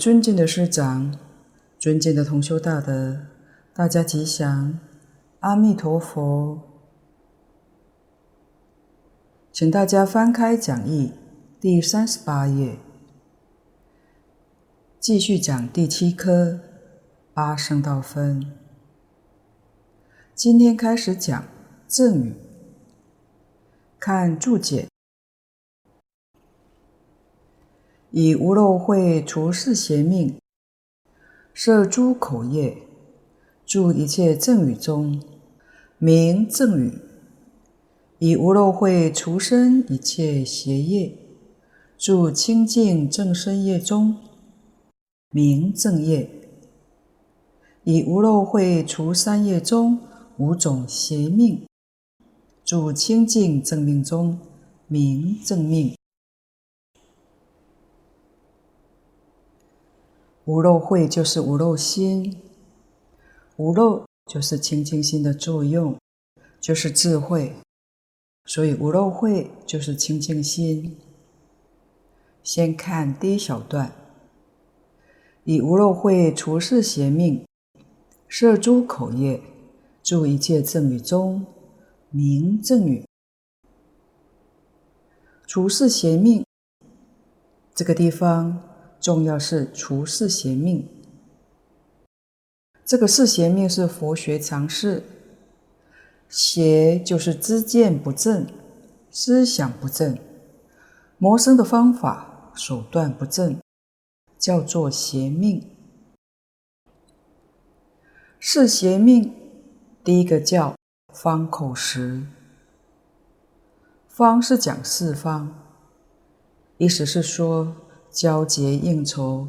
尊敬的师长，尊敬的同修大德，大家吉祥，阿弥陀佛。请大家翻开讲义第三十八页，继续讲第七科八圣道分。今天开始讲赠与，看注解。以无漏慧除世邪命，摄诸口业，住一切正与中，名赠与；以无漏慧除身一切邪业，住清净正身业中，名正业；以无漏慧除三业中五种邪命，住清净正命中，名正命。无漏慧就是无漏心，无漏就是清净心的作用，就是智慧，所以无漏慧就是清净心。先看第一小段，以无漏慧除世邪命，摄诸口业，住一切赠与中，名赠与。除世邪命，这个地方。重要是除世邪命，这个世邪命是佛学常识，邪就是知见不正，思想不正，谋生的方法手段不正，叫做邪命。世邪命，第一个叫方口实，方是讲四方，意思是说。交结应酬，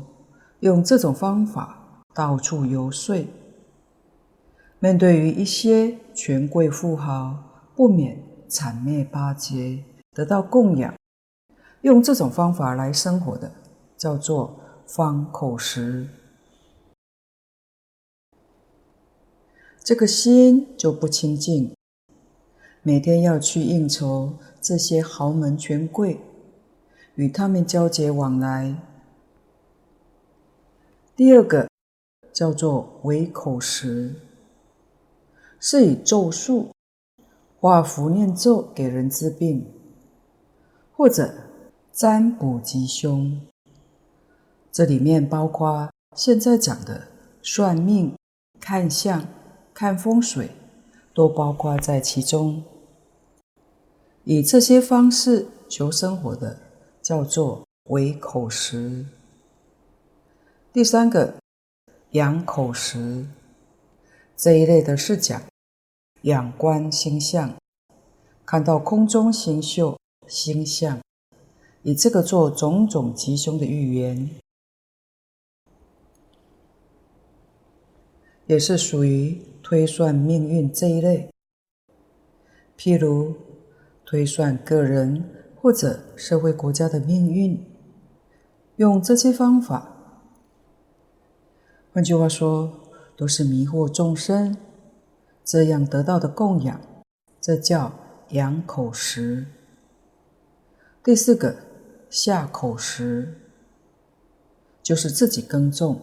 用这种方法到处游说。面对于一些权贵富豪，不免谄媚巴结，得到供养，用这种方法来生活的，叫做方口实。这个心就不清净，每天要去应酬这些豪门权贵。与他们交结往来。第二个叫做为口食，是以咒术、画符念咒给人治病，或者占卜吉凶。这里面包括现在讲的算命、看相、看风水，都包括在其中。以这些方式求生活的。叫做为口实。第三个仰口实，这一类的是讲仰观星象，看到空中星宿、星象，以这个做种种吉凶的预言，也是属于推算命运这一类。譬如推算个人。或者社会国家的命运，用这些方法，换句话说，都是迷惑众生，这样得到的供养，这叫养口实。第四个下口实，就是自己耕种、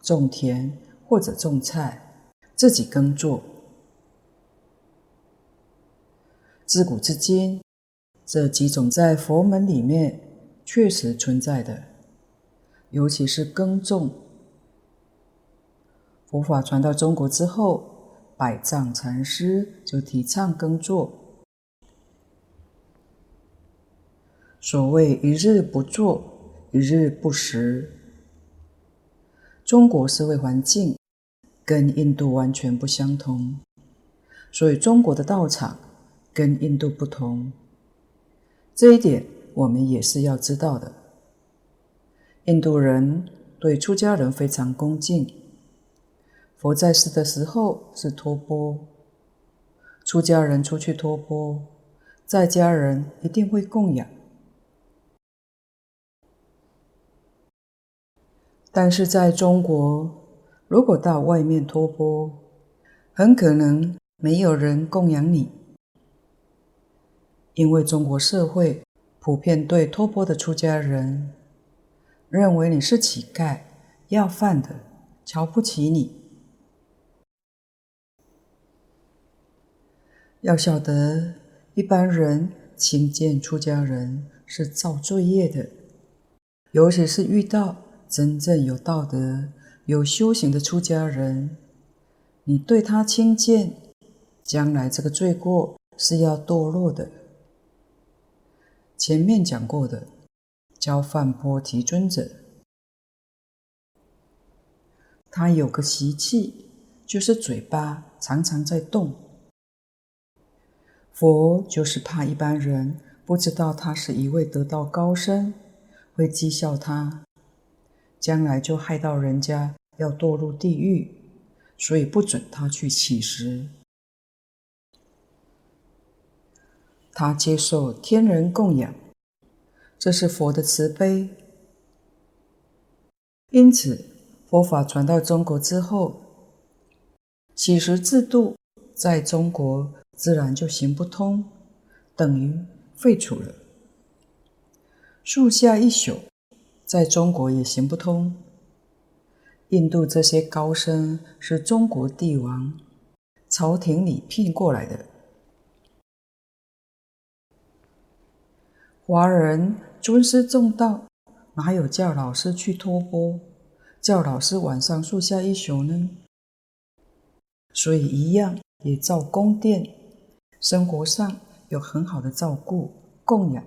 种田或者种菜，自己耕作。自古至今。这几种在佛门里面确实存在的，尤其是耕种。佛法传到中国之后，百丈禅师就提倡耕作。所谓一日不作，一日不食。中国社会环境跟印度完全不相同，所以中国的道场跟印度不同。这一点我们也是要知道的。印度人对出家人非常恭敬，佛在世的时候是托钵，出家人出去托钵，在家人一定会供养。但是在中国，如果到外面托钵，很可能没有人供养你。因为中国社会普遍对托钵的出家人认为你是乞丐、要饭的，瞧不起你。要晓得，一般人轻贱出家人是造罪业的，尤其是遇到真正有道德、有修行的出家人，你对他轻贱，将来这个罪过是要堕落的。前面讲过的，教饭波提尊者，他有个习气，就是嘴巴常常在动。佛就是怕一般人不知道他是一位得道高僧，会讥笑他，将来就害到人家要堕入地狱，所以不准他去乞食。他接受天人供养，这是佛的慈悲。因此，佛法传到中国之后，乞食制度在中国自然就行不通，等于废除了。树下一宿，在中国也行不通。印度这些高僧是中国帝王朝廷里聘过来的。华人尊师重道，哪有叫老师去托钵，叫老师晚上树下一宿呢？所以一样也造宫殿，生活上有很好的照顾供养。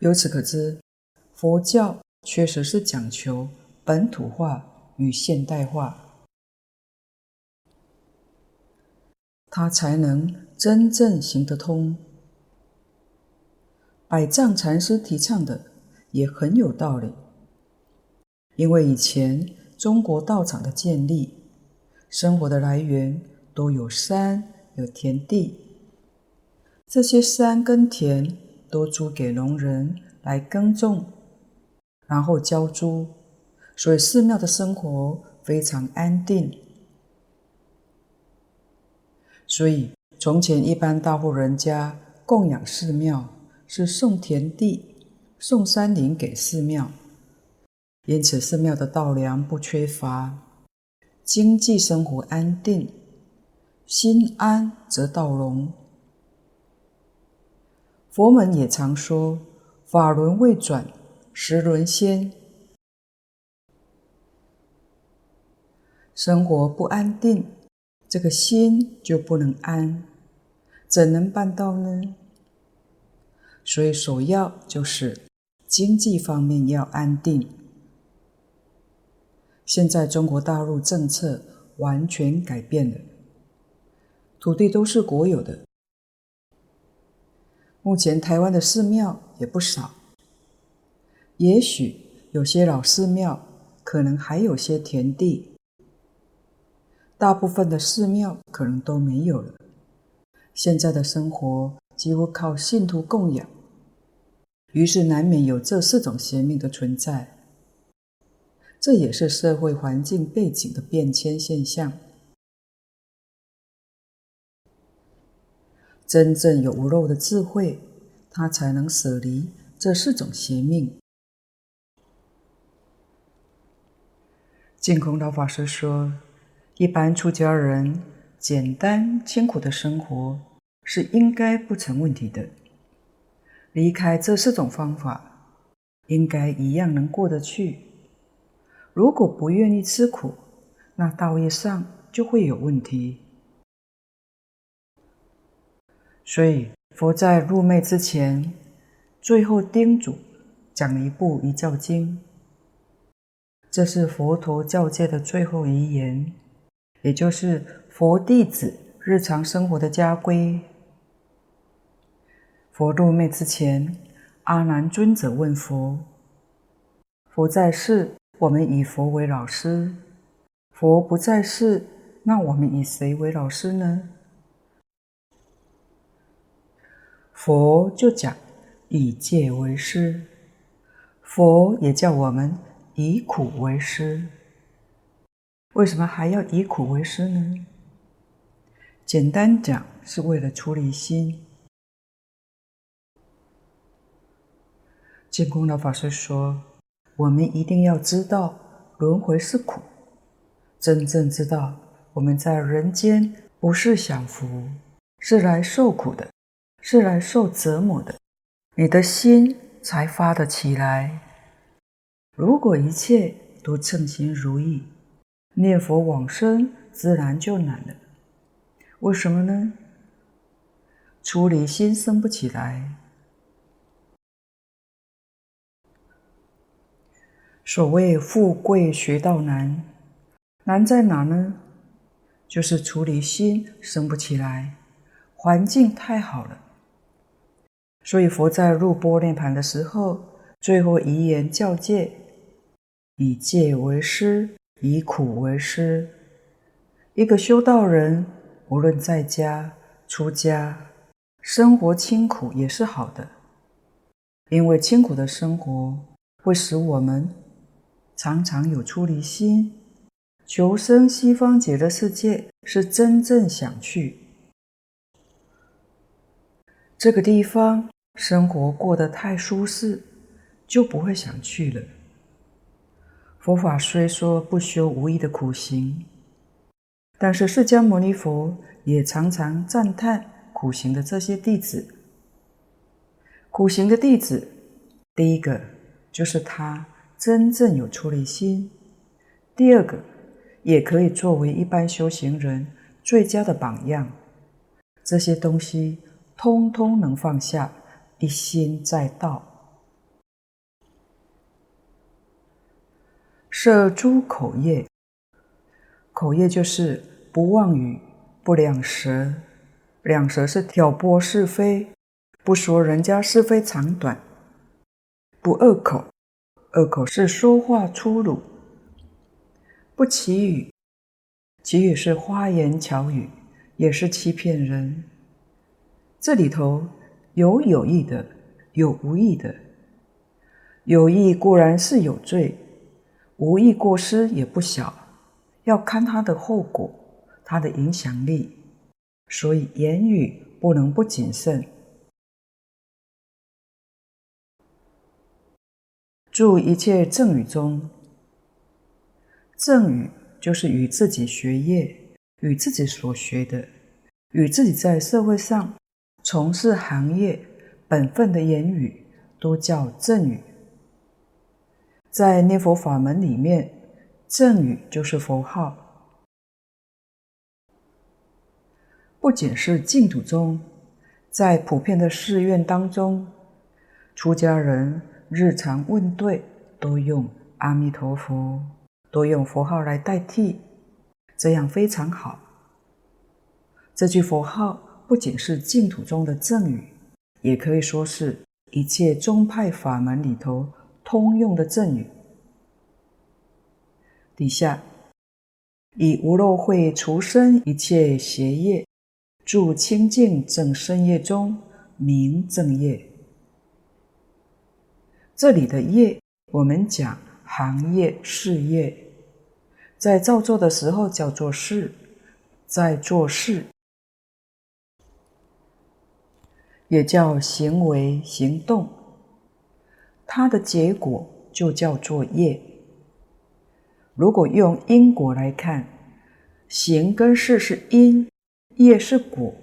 由此可知，佛教确实是讲求本土化与现代化，它才能真正行得通。百丈禅师提倡的也很有道理，因为以前中国道场的建立，生活的来源都有山有田地，这些山跟田都租给农人来耕种，然后交租，所以寺庙的生活非常安定。所以从前一般大户人家供养寺庙。是送田地、送山林给寺庙，因此寺庙的稻粮不缺乏，经济生活安定，心安则道隆。佛门也常说：“法轮未转，时轮先。”生活不安定，这个心就不能安，怎能办到呢？所以，首要就是经济方面要安定。现在中国大陆政策完全改变了，土地都是国有的。目前台湾的寺庙也不少，也许有些老寺庙可能还有些田地，大部分的寺庙可能都没有了。现在的生活几乎靠信徒供养。于是难免有这四种邪命的存在，这也是社会环境背景的变迁现象。真正有无漏的智慧，他才能舍离这四种邪命。净空老法师说，一般出家人简单清苦的生活是应该不成问题的。离开这四种方法，应该一样能过得去。如果不愿意吃苦，那道业上就会有问题。所以佛在入灭之前，最后叮嘱讲一部《遗教经》，这是佛陀教界的最后遗言，也就是佛弟子日常生活的家规。佛入灭之前，阿难尊者问佛：“佛在世，我们以佛为老师；佛不在世，那我们以谁为老师呢？”佛就讲：“以戒为师。”佛也叫我们以苦为师。为什么还要以苦为师呢？简单讲，是为了出离心。净空老法师说：“我们一定要知道轮回是苦，真正知道我们在人间不是享福，是来受苦的，是来受折磨的，你的心才发得起来。如果一切都称心如意，念佛往生自然就难了。为什么呢？出离心生不起来。”所谓富贵学道难，难在哪呢？就是处理心生不起来，环境太好了。所以佛在入波涅盘的时候，最后遗言教诫：以戒为师，以苦为师。一个修道人，无论在家、出家，生活清苦也是好的，因为清苦的生活会使我们。常常有出离心，求生西方极乐世界是真正想去。这个地方生活过得太舒适，就不会想去了。佛法虽说不修无益的苦行，但是释迦牟尼佛也常常赞叹苦行的这些弟子。苦行的弟子，第一个就是他。真正有出离心，第二个也可以作为一般修行人最佳的榜样。这些东西通通能放下，一心在道。舍诸口业，口业就是不妄语，不两舌。两舌是挑拨是非，不说人家是非长短，不恶口。恶口是说话粗鲁，不祈语，祈语是花言巧语，也是欺骗人。这里头有有意的，有无意的。有意固然是有罪，无意过失也不小，要看它的后果，它的影响力。所以言语不能不谨慎。住一切正语中，正语就是与自己学业、与自己所学的、与自己在社会上从事行业本分的言语，都叫正语。在念佛法门里面，正语就是佛号。不仅是净土中，在普遍的寺院当中，出家人。日常问对都用阿弥陀佛，都用佛号来代替，这样非常好。这句佛号不仅是净土中的赠语，也可以说是一切宗派法门里头通用的赠语。底下以无漏慧除身一切邪业，住清净正身业中，名正业。这里的业，我们讲行业、事业，在造作的时候叫做事，在做事，也叫行为、行动，它的结果就叫做业。如果用因果来看，行跟事是因，业是果，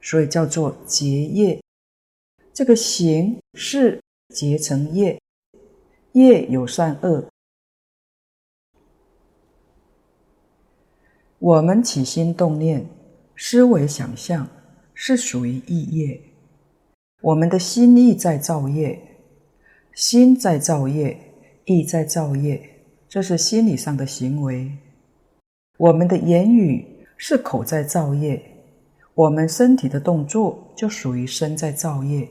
所以叫做结业。这个行是。结成业，业有善恶。我们起心动念、思维想象，是属于意业。我们的心意在造业，心在造业，意在造业，这是心理上的行为。我们的言语是口在造业，我们身体的动作就属于身在造业。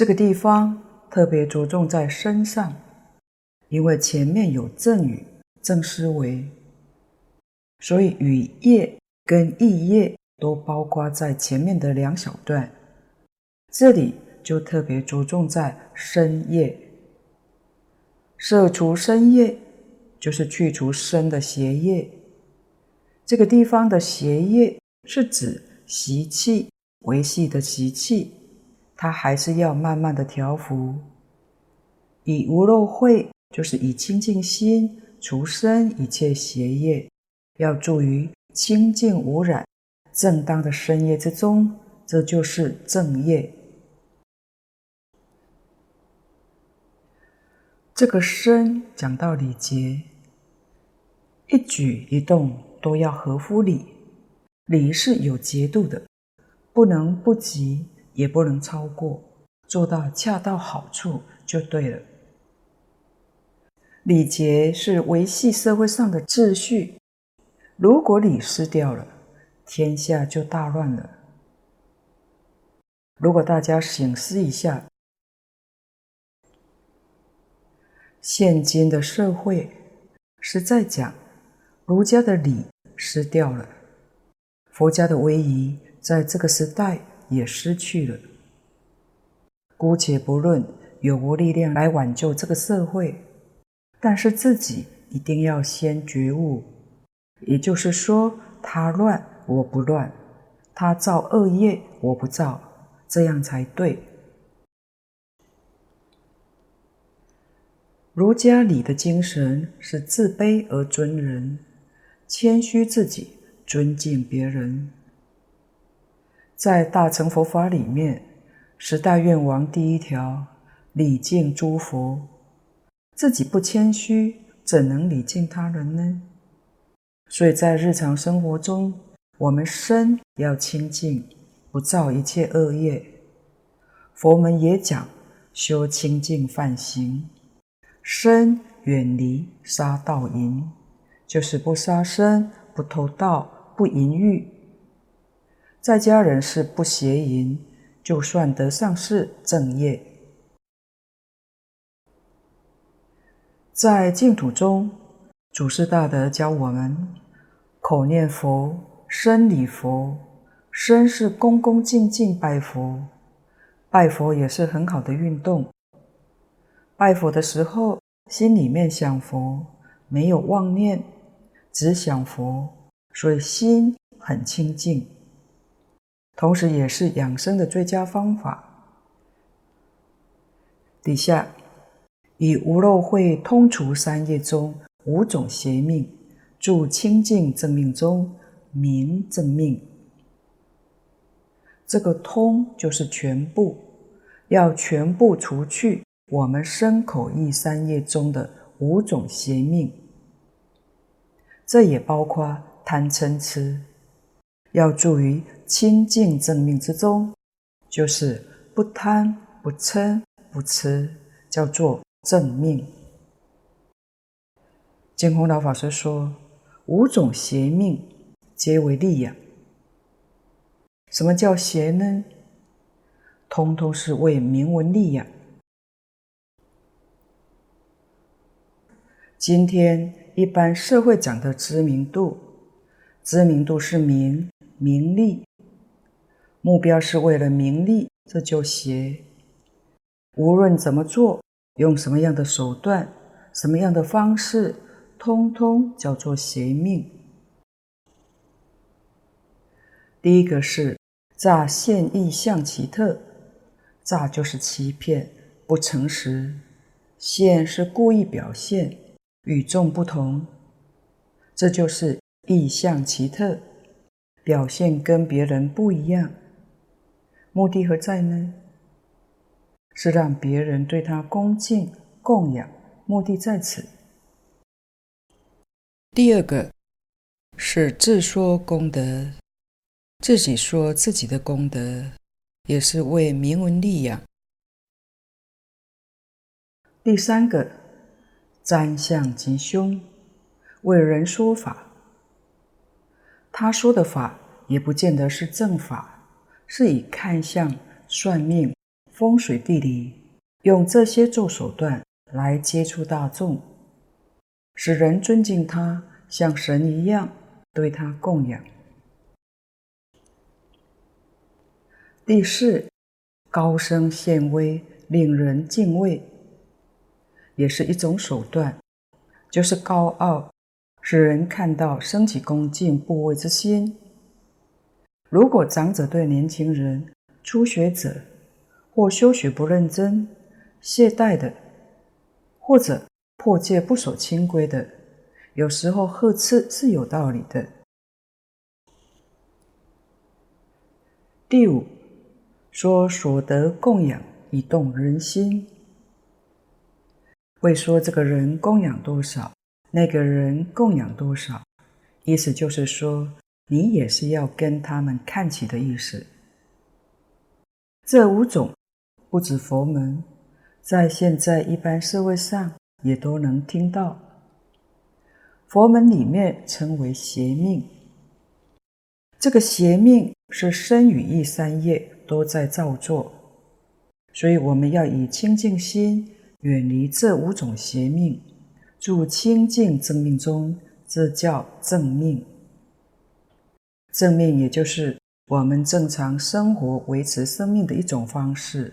这个地方特别着重在身上，因为前面有正语、正思维，所以语业跟意业都包括在前面的两小段。这里就特别着重在身业，摄除身业，就是去除身的邪业。这个地方的邪业是指习气、维系的习气。他还是要慢慢的调伏。以无漏慧，就是以清净心除身一切邪业，要住于清净无染、正当的身业之中，这就是正业。这个身讲到礼节，一举一动都要合乎礼，礼是有节度的，不能不及，也不能超过，做到恰到好处就对了。礼节是维系社会上的秩序，如果礼失掉了，天下就大乱了。如果大家省思一下，现今的社会是在讲儒家的礼失掉了，佛家的威仪在这个时代也失去了。姑且不论有无力量来挽救这个社会。但是自己一定要先觉悟，也就是说，他乱我不乱，他造恶业我不造，这样才对。儒家礼的精神是自卑而尊人，谦虚自己，尊敬别人。在大乘佛法里面，十大愿王第一条，礼敬诸佛。自己不谦虚，怎能礼敬他人呢？所以在日常生活中，我们身要清净，不造一切恶业。佛门也讲修清净梵行，身远离杀盗淫，就是不杀生、不偷盗、不淫欲。在家人是不邪淫，就算得上是正业。在净土中，祖师大德教我们口念佛，身礼佛。身是恭恭敬敬拜佛，拜佛也是很好的运动。拜佛的时候，心里面想佛，没有妄念，只想佛，所以心很清净。同时，也是养生的最佳方法。底下。以无漏慧通除三业中五种邪命，住清净正命中，名正命。这个通就是全部，要全部除去我们身口意三业中的五种邪命。这也包括贪嗔痴，要住于清净正命之中，就是不贪不嗔不痴，叫做。正命，净空老法师说：“五种邪命皆为利养。什么叫邪呢？通通是为名闻利养。今天一般社会讲的知名度，知名度是名名利，目标是为了名利，这就邪。无论怎么做。”用什么样的手段，什么样的方式，通通叫做邪命。第一个是诈现异象奇特，诈就是欺骗、不诚实，现是故意表现，与众不同，这就是异象奇特，表现跟别人不一样。目的何在呢？是让别人对他恭敬供养，目的在此。第二个是自说功德，自己说自己的功德，也是为名闻利养。第三个占相吉凶，为人说法，他说的法也不见得是正法，是以看相算命。风水地理，用这些做手段来接触大众，使人尊敬他，像神一样对他供养。第四，高声显威，令人敬畏，也是一种手段，就是高傲，使人看到升起恭敬怖畏之心。如果长者对年轻人、初学者，或修学不认真、懈怠的，或者破戒不守清规的，有时候呵斥是有道理的。第五，说所得供养以动人心，会说这个人供养多少，那个人供养多少，意思就是说，你也是要跟他们看齐的意思。这五种不止佛门，在现在一般社会上也都能听到。佛门里面称为邪命，这个邪命是身语意三业都在造作，所以我们要以清净心远离这五种邪命。住清净正命中，这叫正命。正命也就是我们正常生活维持生命的一种方式。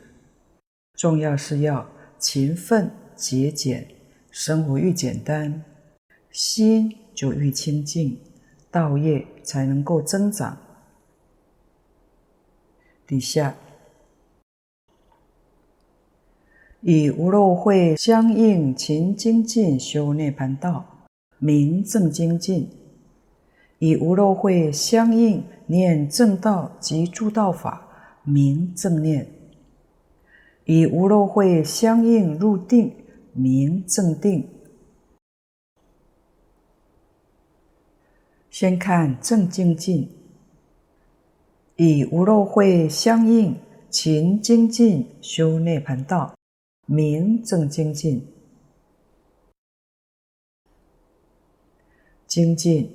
重要是要勤奋节俭，生活愈简单，心就愈清净，道业才能够增长。底下。以无漏慧相应勤精进修涅槃道，名正精进；以无漏慧相应念正道及诸道法，名正念；以无漏慧相应入定，名正定。先看正精进，以无漏慧相应勤精进修涅盘道。名正精进，精进，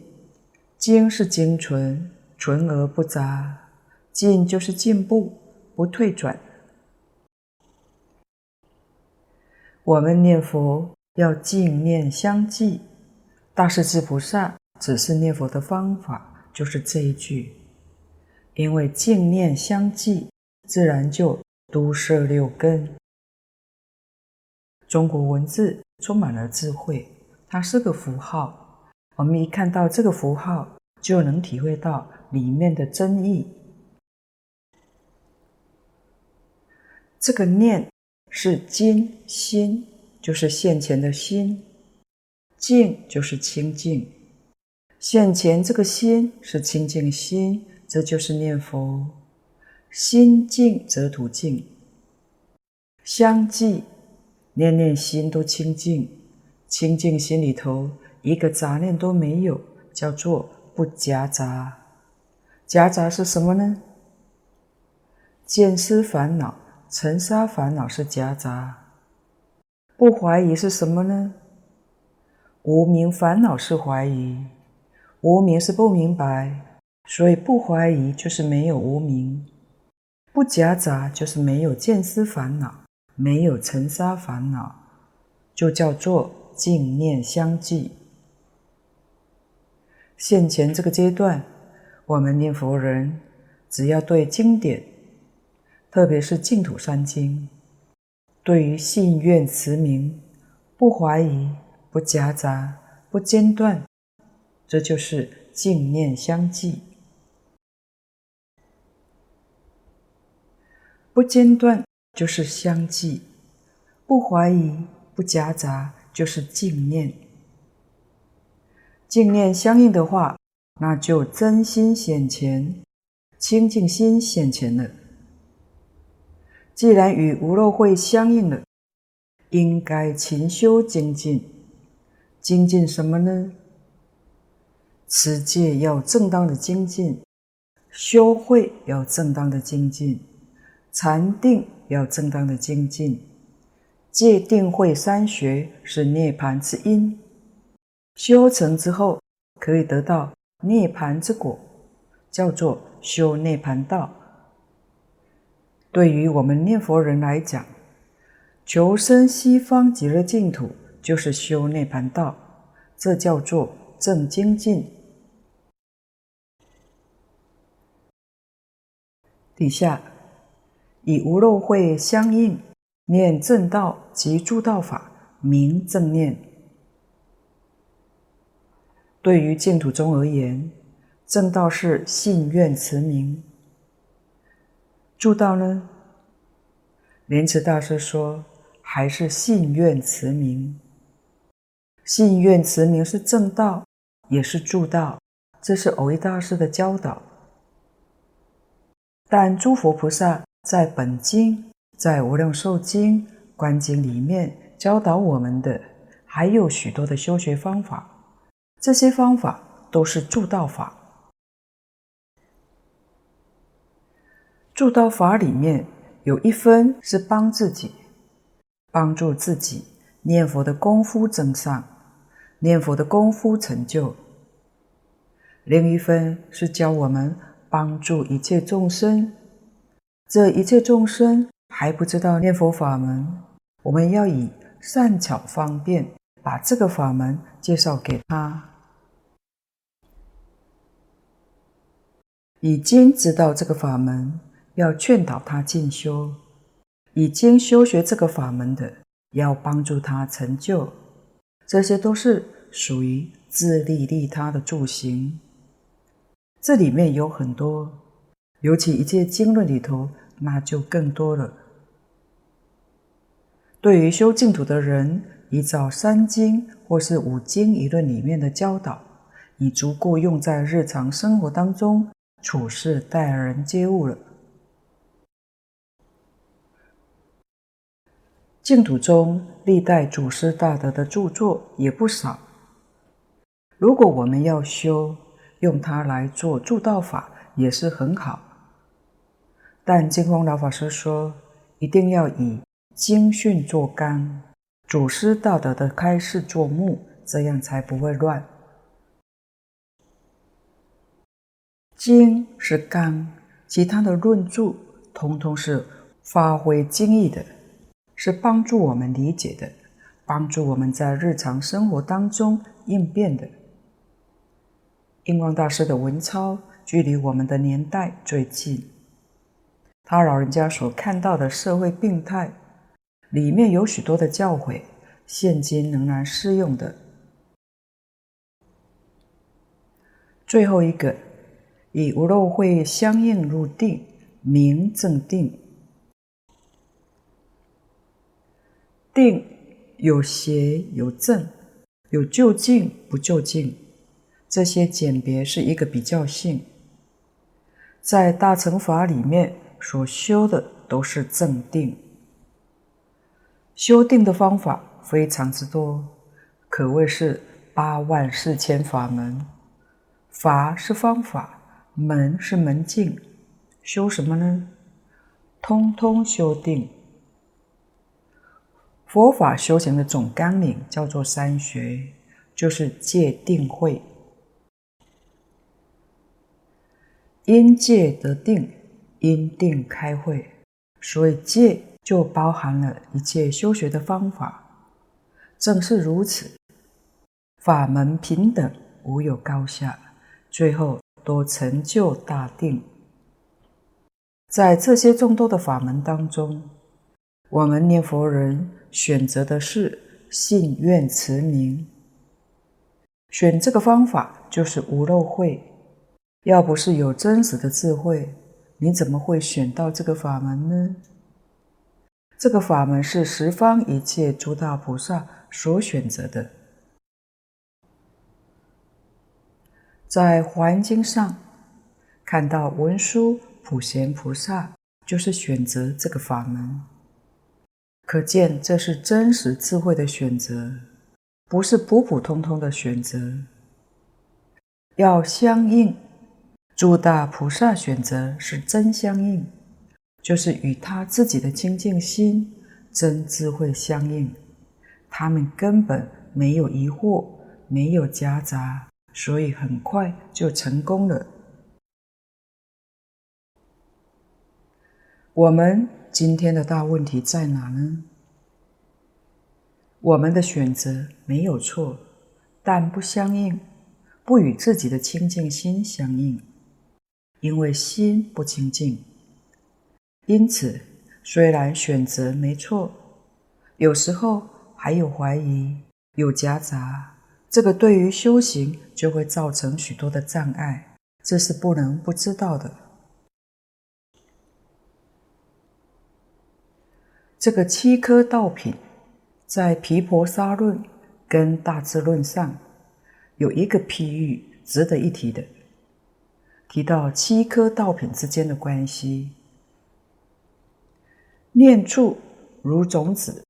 精是精纯，纯而不杂；进就是进步，不退转。我们念佛要净念相继，大势至菩萨指示念佛的方法就是这一句，因为净念相继，自然就都摄六根。中国文字充满了智慧，它是个符号。我们一看到这个符号，就能体会到里面的真意。这个念是今心，就是现前的心；静就是清净。现前这个心是清净心，这就是念佛。心静则土静，相继。念念心都清净，清净心里头一个杂念都没有，叫做不夹杂。夹杂是什么呢？见思烦恼、尘沙烦恼是夹杂。不怀疑是什么呢？无明烦恼是怀疑，无明是不明白，所以不怀疑就是没有无明，不夹杂就是没有见思烦恼。没有尘沙烦恼，就叫做净念相继。现前这个阶段，我们念佛人只要对经典，特别是净土三经，对于信愿持名，不怀疑、不夹杂、不间断，这就是净念相继。不间断。就是相继，不怀疑，不夹杂，就是净念。净念相应的话，那就真心显前，清净心显前了。既然与无漏慧相应了，应该勤修精进。精进什么呢？持戒要正当的精进，修慧要正当的精进，禅定。要正当的精进，戒定慧三学是涅槃之因，修成之后可以得到涅槃之果，叫做修涅槃道。对于我们念佛人来讲，求生西方极乐净土就是修涅槃道，这叫做正精进。底下。以无漏慧相应，念正道及诸道法，名正念。对于净土宗而言，正道是信愿持名；诸道呢，莲池大师说，还是信愿持名。信愿持名是正道，也是助道，这是蕅益大师的教导。但诸佛菩萨在本经、在无量寿经、观经里面教导我们的，还有许多的修学方法，这些方法都是助道法。助道法里面有一分是帮自己，帮助自己念佛的功夫增上，念佛的功夫成就；另一分是教我们帮助一切众生，这一切众生还不知道念佛法门，我们要以善巧方便把这个法门介绍给他。已经知道这个法门。要劝导他进修，已经修学这个法门的，要帮助他成就，这些都是属于自利利他的助行。这里面有很多，尤其一切经论里头，那就更多了。对于修净土的人，依照三经或是五经一论里面的教导，已足够用在日常生活当中处事待人接物了。净土中历代祖师大德的著作也不少。如果我们要修，用它来做助道法也是很好。但净空老法师说，一定要以经训做纲，祖师大德的开示做目，这样才不会乱。经是纲，其他的论著通通是发挥经义的。是帮助我们理解的，帮助我们在日常生活当中应变的。印光大师的文钞距离我们的年代最近，他老人家所看到的社会病态，里面有许多的教诲，现今仍然适用的。最后一个，以无漏慧相应入定，名正定。定有邪有正，有究竟不究竟，这些简别是一个比较性。在大乘法里面所修的都是正定，修定的方法非常之多，可谓是八万四千法门。法是方法，门是门径，修什么呢？通通修定。佛法修行的总纲领叫做三学，就是戒定慧。因戒得定，因定开慧，所以戒就包含了一切修学的方法。正是如此，法门平等，无有高下，最后都成就大定。在这些众多的法门当中，我们念佛人选择的是信愿持名，选这个方法就是无漏慧。要不是有真实的智慧，你怎么会选到这个法门呢？这个法门是十方一切诸大菩萨所选择的。在《华严经》上看到文殊普贤菩萨就是选择这个法门。可见，这是真实智慧的选择，不是普普通通的选择。要相应，诸大菩萨选择是真相应，就是与他自己的清净心、真智慧相应。他们根本没有疑惑，没有夹杂，所以很快就成功了。我们。今天的大问题在哪呢？我们的选择没有错，但不相应，不与自己的清净心相应，因为心不清净。因此，虽然选择没错，有时候还有怀疑，有夹杂，这个对于修行就会造成许多的障碍，这是不能不知道的。这个七颗道品，在《毗婆沙论》跟《大智论》上有一个譬喻值得一提的，提到七颗道品之间的关系。念处如种子，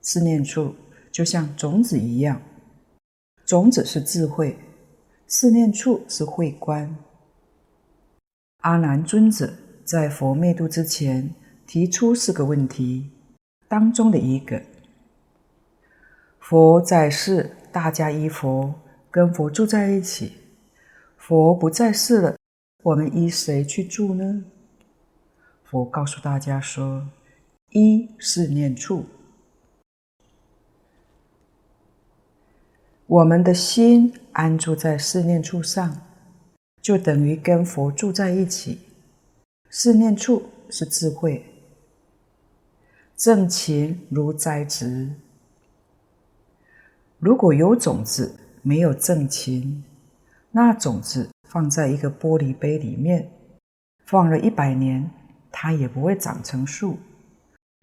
四念处就像种子一样，种子是智慧，四念处是慧观。阿难尊者在佛灭度之前提出四个问题，当中的一个：佛在世，大家依佛，跟佛住在一起；佛不在世了，我们依谁去住呢？佛告诉大家说：依四念处，我们的心安住在四念处上。就等于跟佛住在一起。四念处是智慧，正勤如栽植。如果有种子没有正勤，那种子放在一个玻璃杯里面，放了一百年，它也不会长成树。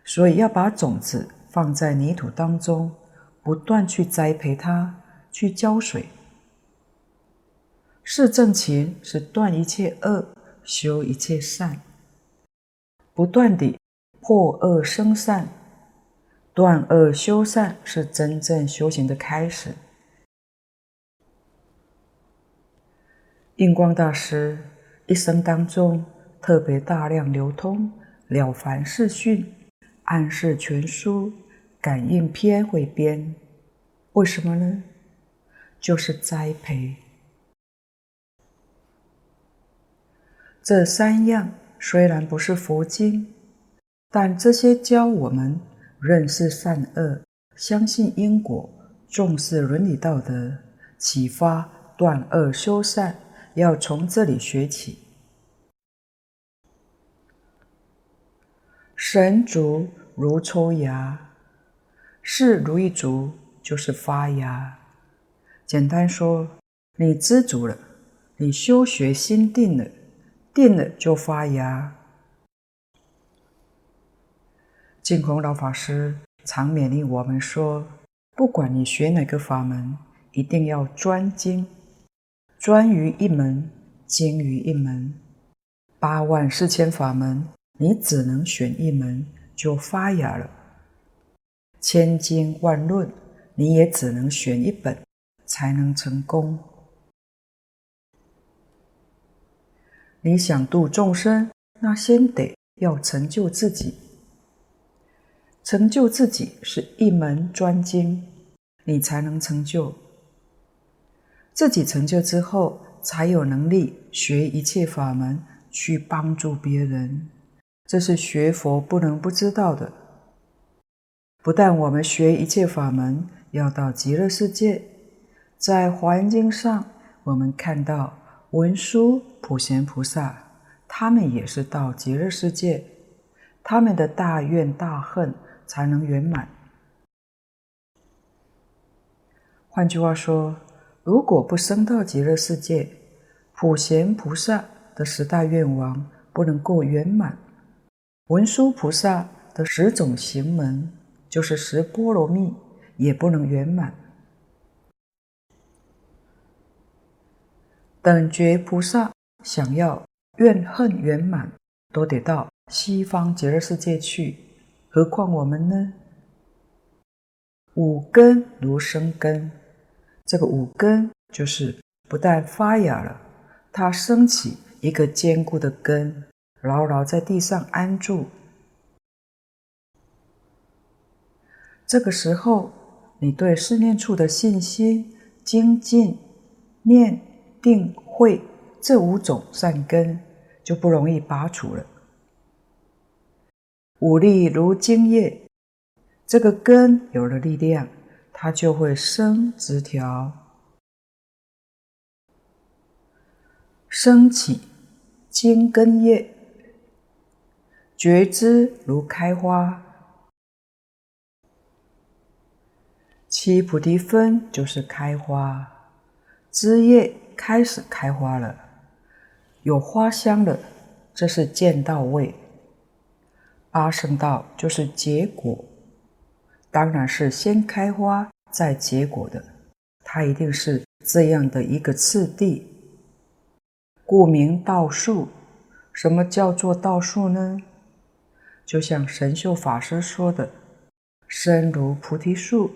所以要把种子放在泥土当中，不断去栽培它，去浇水。是正勤是断一切恶，修一切善，不断地破恶生善，断恶修善是真正修行的开始。印光大师一生当中特别大量流通《了凡四训》《暗示全书》《感应篇汇编》，为什么呢？就是栽培。这三样虽然不是佛经，但这些教我们认识善恶、相信因果、重视伦理道德、启发断恶修善，要从这里学起。神足如抽芽，是如意足就是发芽。简单说，你知足了，你修学心定了。定了就发芽。净空老法师常勉励我们说：不管你学哪个法门，一定要专精，专于一门，精于一门。八万四千法门，你只能选一门就发芽了；千经万论，你也只能选一本才能成功。你想度众生，那先得要成就自己。成就自己是一门专精，你才能成就。自己成就之后，才有能力学一切法门去帮助别人。这是学佛不能不知道的。不但我们学一切法门要到极乐世界，在华严经上我们看到。文殊、普贤菩萨，他们也是到极乐世界，他们的大愿大恨才能圆满。换句话说，如果不升到极乐世界，普贤菩萨的十大愿望不能够圆满，文殊菩萨的十种行门，就是十波罗蜜，也不能圆满。等觉菩萨想要怨恨圆满，都得到西方极乐世界去，何况我们呢？五根如生根，这个五根就是不但发芽了，它生起一个坚固的根，牢牢在地上安住。这个时候，你对四念处的信心精进念。定慧这五种善根就不容易拔除了。五力如精液，这个根有了力量，它就会生枝条，生起精根叶。觉知如开花，七菩提分就是开花，枝叶。开始开花了，有花香了，这是见道位。八圣道就是结果，当然是先开花再结果的，它一定是这样的一个次第。故名道树。什么叫做道树呢？就像神秀法师说的：“身如菩提树。”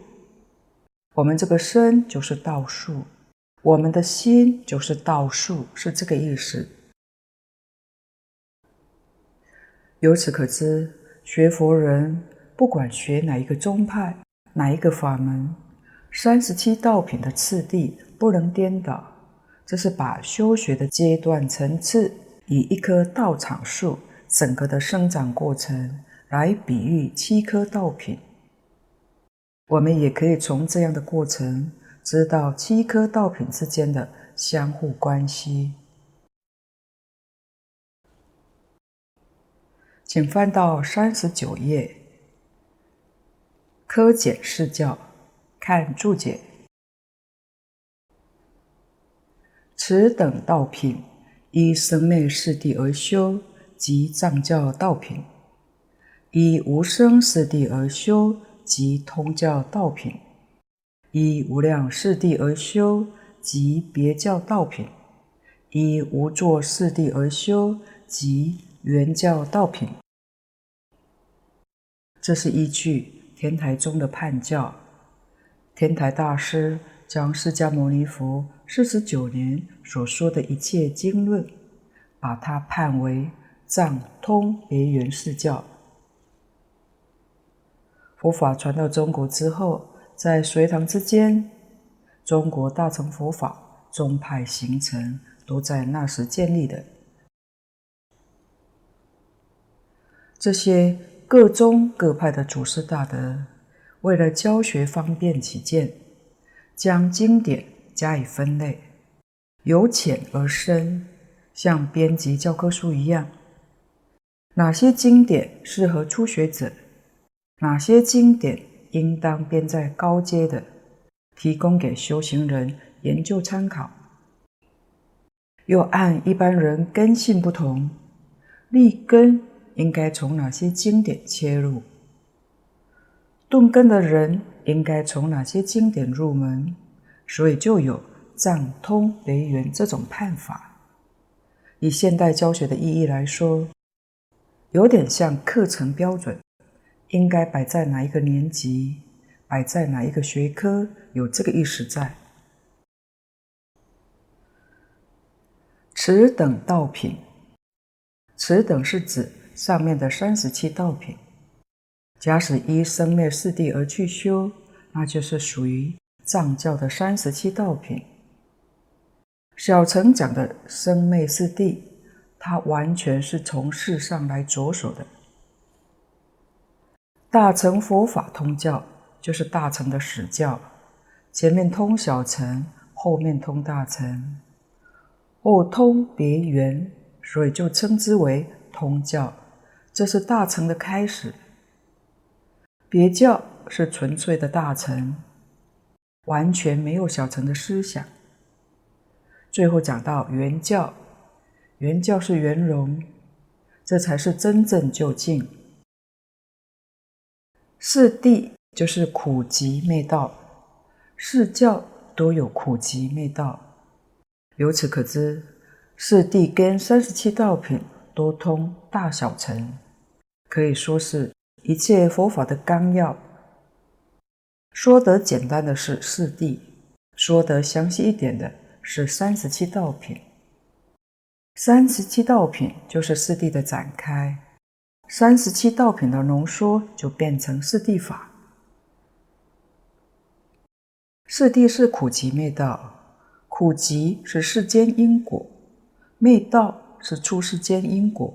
我们这个身就是道树，我们的心就是道树，是这个意思。由此可知，学佛人不管学哪一个宗派、哪一个法门，三十七道品的次第不能颠倒。这是把修学的阶段层次，以一棵道场树整个的生长过程来比喻七颗道品。我们也可以从这样的过程知道七颗道品之间的相互关系。请翻到三十九页，科简释教，看注解。此等道品依生灭四谛而修，即藏教道品；依无生四谛而修。即通教道品，依无量四谛而修；即别教道品，依无作四谛而修；即圆教道品。这是依据天台宗的判教，天台大师将释迦牟尼佛四十九年所说的一切经论，把它判为藏通别圆四教。佛法传到中国之后，在隋唐之间，中国大乘佛法宗派形成，都在那时建立的。这些各宗各派的祖师大德，为了教学方便起见，将经典加以分类，由浅而深，像编辑教科书一样。哪些经典适合初学者？哪些经典应当编在高阶的，提供给修行人研究参考？又按一般人根性不同，立根应该从哪些经典切入？顿根的人应该从哪些经典入门？所以就有藏通别圆这种判法。以现代教学的意义来说，有点像课程标准。应该摆在哪一个年级，摆在哪一个学科，有这个意识在。此等道品，此等是指上面的三十七道品。假使依生灭四谛而去修，那就是属于藏教的三十七道品。小乘讲的生灭四谛，它完全是从事上来着手的。大乘佛法通教就是大乘的实教，前面通小乘，后面通大乘，后通别圆，所以就称之为通教。这是大乘的开始，别教是纯粹的大乘，完全没有小乘的思想。最后讲到圆教，圆教是圆融，这才是真正究竟。四谛就是苦集灭道，四教都有苦集灭道。由此可知，四谛跟三十七道品都通大小乘，可以说是一切佛法的纲要。说得简单的是四谛，说得详细一点的是三十七道品。三十七道品就是四谛的展开。三十七道品的浓缩，就变成四谛法。四谛是苦集灭道，苦集是世间因果，灭道是出世间因果。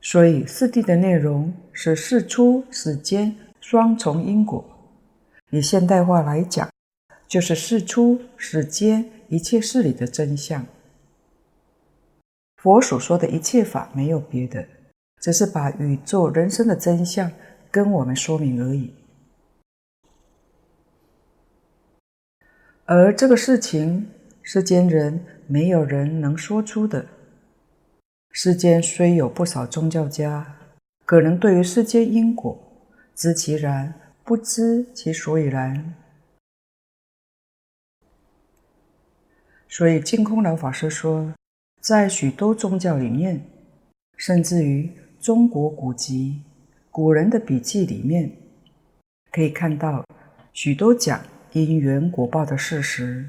所以四谛的内容是世出世间双重因果。以现代化来讲，就是世出世间一切事理的真相。佛所说的一切法没有别的，只是把宇宙人生的真相跟我们说明而已。而这个事情，世间人没有人能说出的。世间虽有不少宗教家，可能对于世间因果知其然，不知其所以然。所以净空老法师说，在许多宗教里面，甚至于中国古籍、古人的笔记里面，可以看到许多讲因缘果报的事实，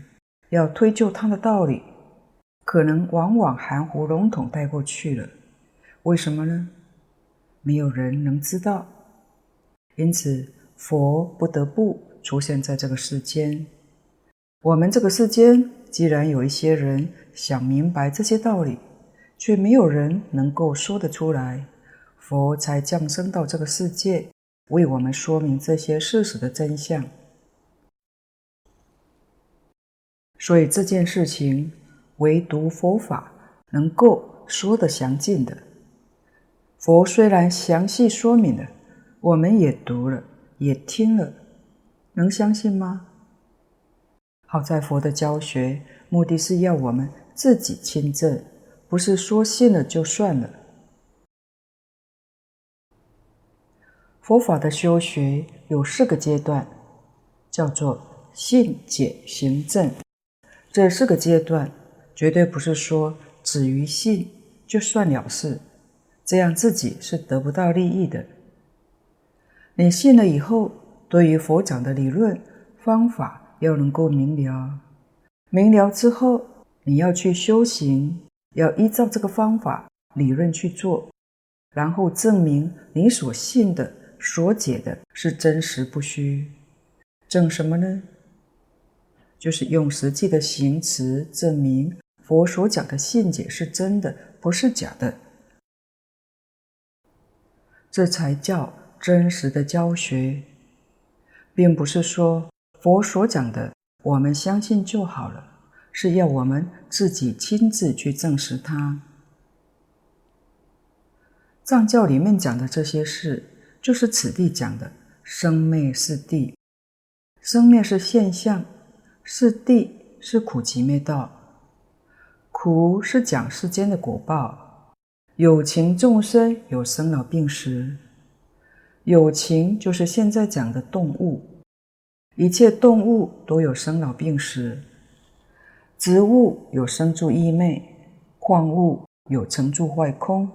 要推究它的道理。可能往往含糊笼统带过去了，为什么呢？没有人能知道，因此佛不得不出现在这个世间。我们这个世间既然有一些人想明白这些道理，却没有人能够说得出来，佛才降生到这个世界，为我们说明这些事实的真相。所以这件事情。唯独佛法能够说得详尽的。佛虽然详细说明了，我们也读了，也听了，能相信吗？好在佛的教学目的是要我们自己亲证，不是说信了就算了。佛法的修学有四个阶段，叫做信解行证，这四个阶段。绝对不是说止于信就算了事，这样自己是得不到利益的。你信了以后，对于佛讲的理论方法要能够明了，明了之后，你要去修行，要依照这个方法理论去做，然后证明你所信的、所解的是真实不虚。证什么呢？就是用实际的行持证明。佛所讲的信解是真的，不是假的，这才叫真实的教学，并不是说佛所讲的我们相信就好了，是要我们自己亲自去证实它。藏教里面讲的这些事，就是此地讲的生灭是地，生灭是现象，是地是苦集灭道。苦是讲世间的果报，有情众生有生老病死，有情就是现在讲的动物，一切动物都有生老病死，植物有生住异灭，矿物有成住坏空。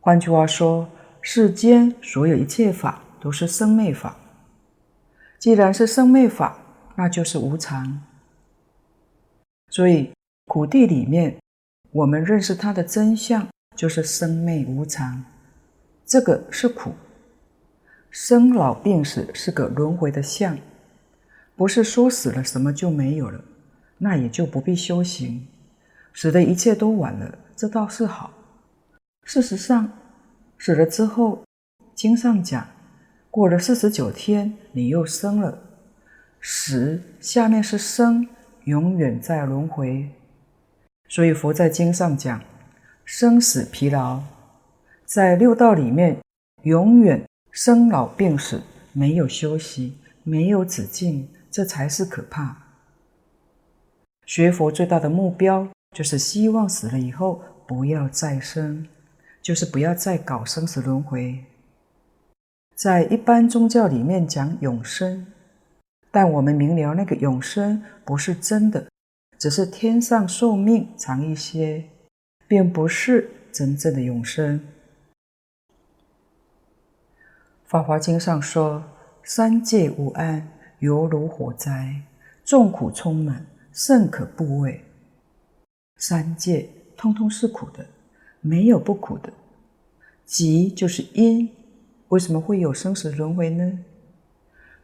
换句话说，世间所有一切法都是生灭法，既然是生灭法，那就是无常。所以，苦谛里面，我们认识它的真相，就是生灭无常，这个是苦。生老病死是个轮回的相，不是说死了什么就没有了，那也就不必修行，死的一切都完了，这倒是好。事实上，死了之后，经上讲，过了四十九天，你又生了，死下面是生。永远在轮回，所以佛在经上讲生死疲劳，在六道里面永远生老病死，没有休息，没有止境，这才是可怕。学佛最大的目标就是希望死了以后不要再生，就是不要再搞生死轮回。在一般宗教里面讲永生。但我们明了，那个永生不是真的，只是天上寿命长一些，并不是真正的永生。《法华经》上说：“三界无安，犹如火灾，众苦充满，甚可怖畏。”三界通通是苦的，没有不苦的。即就是因，为什么会有生死轮回呢？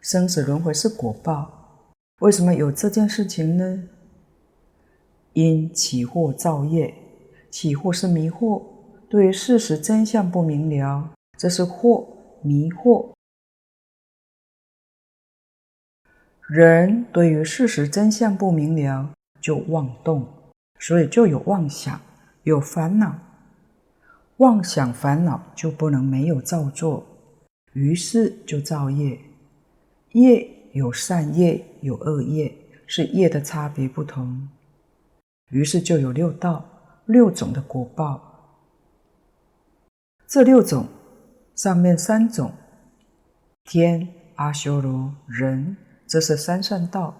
生死轮回是果报，为什么有这件事情呢？因起惑造业，起惑是迷惑，对于事实真相不明了，这是惑迷惑。人对于事实真相不明了，就妄动，所以就有妄想，有烦恼。妄想烦恼就不能没有造作，于是就造业。业有善业，有恶业，是业的差别不同。于是就有六道，六种的果报。这六种，上面三种，天、阿修罗、人，这是三善道；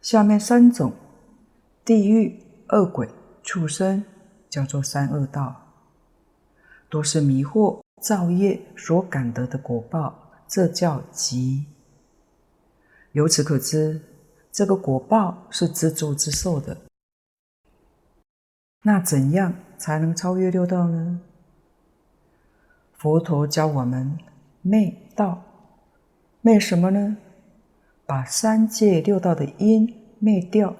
下面三种，地狱、恶鬼、畜生，叫做三恶道。都是迷惑造业所感得的果报，这叫极。由此可知，这个果报是自作自受的。那怎样才能超越六道呢？佛陀教我们灭道，灭什么呢？把三界六道的因灭掉，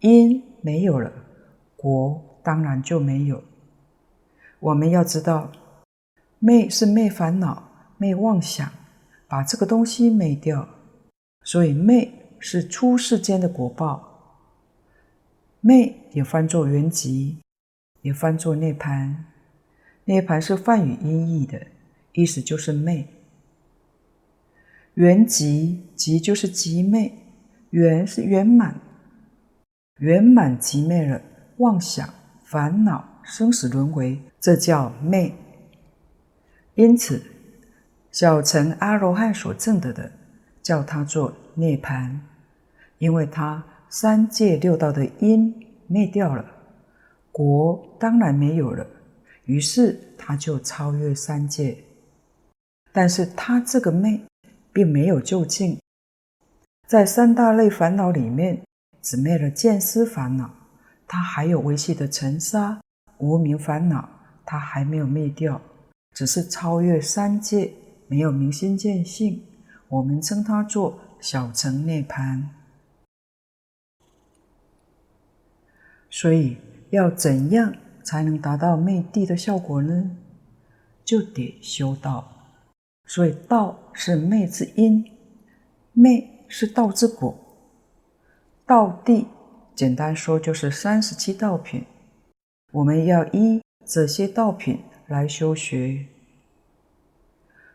因没有了，果当然就没有。我们要知道，灭是灭烦恼、灭妄想，把这个东西灭掉，所以灭是出世间的果报。灭也翻作圆寂，也翻作涅槃涅槃是梵语音译的，意思就是灭。圆寂，寂就是寂灭，圆是圆满，圆满寂灭了妄想、烦恼、生死轮回。这叫灭，因此小乘阿罗汉所证得的，叫他做涅槃，因为他三界六道的因灭掉了，果当然没有了，于是他就超越三界。但是他这个灭并没有究竟，在三大类烦恼里面，只灭了见思烦恼，他还有微细的尘沙无明烦恼。他还没有灭掉，只是超越三界，没有明心见性。我们称它做小乘涅槃。所以，要怎样才能达到灭地的效果呢？就得修道。所以，道是灭之因，灭是道之果。道谛，简单说就是三十七道品。我们要依。这些道品来修学，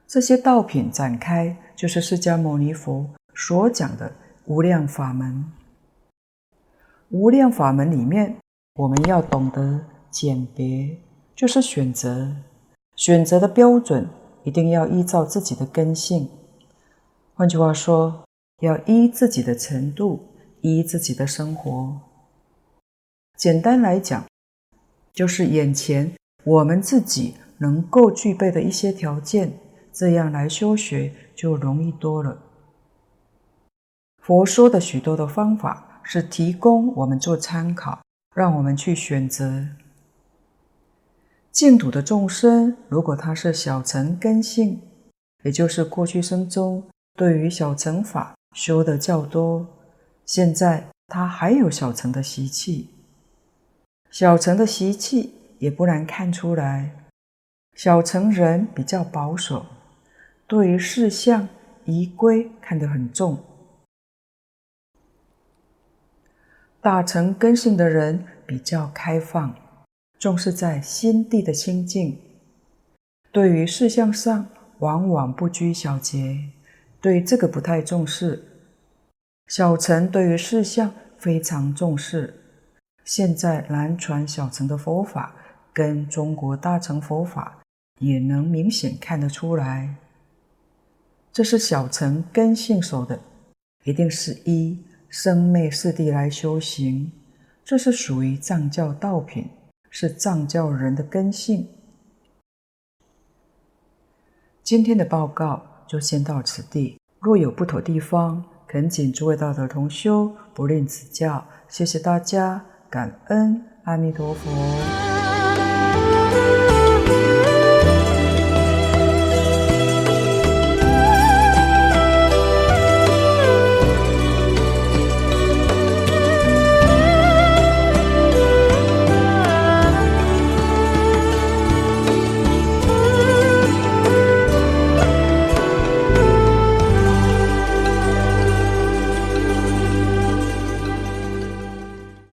这些道品展开，就是释迦牟尼佛所讲的无量法门。无量法门里面，我们要懂得拣别，就是选择。选择的标准一定要依照自己的根性。换句话说，要依自己的程度，依自己的生活。简单来讲。就是眼前我们自己能够具备的一些条件，这样来修学就容易多了。佛说的许多的方法是提供我们做参考，让我们去选择。净土的众生，如果他是小乘根性，也就是过去生中对于小乘法修的较多，现在他还有小乘的习气。小乘的习气也不难看出来，小乘人比较保守，对于事相仪规看得很重。大乘根性的人比较开放，重视在心地的清净，对于事相上往往不拘小节，对这个不太重视。小乘对于事相非常重视。现在南传小乘的佛法跟中国大乘佛法也能明显看得出来，这是小乘根性守的，一定是一生灭四谛来修行，这是属于藏教道品，是藏教人的根性。今天的报告就先到此地，若有不妥地方，恳请诸位道德同修不吝指教，谢谢大家。感恩阿弥陀佛。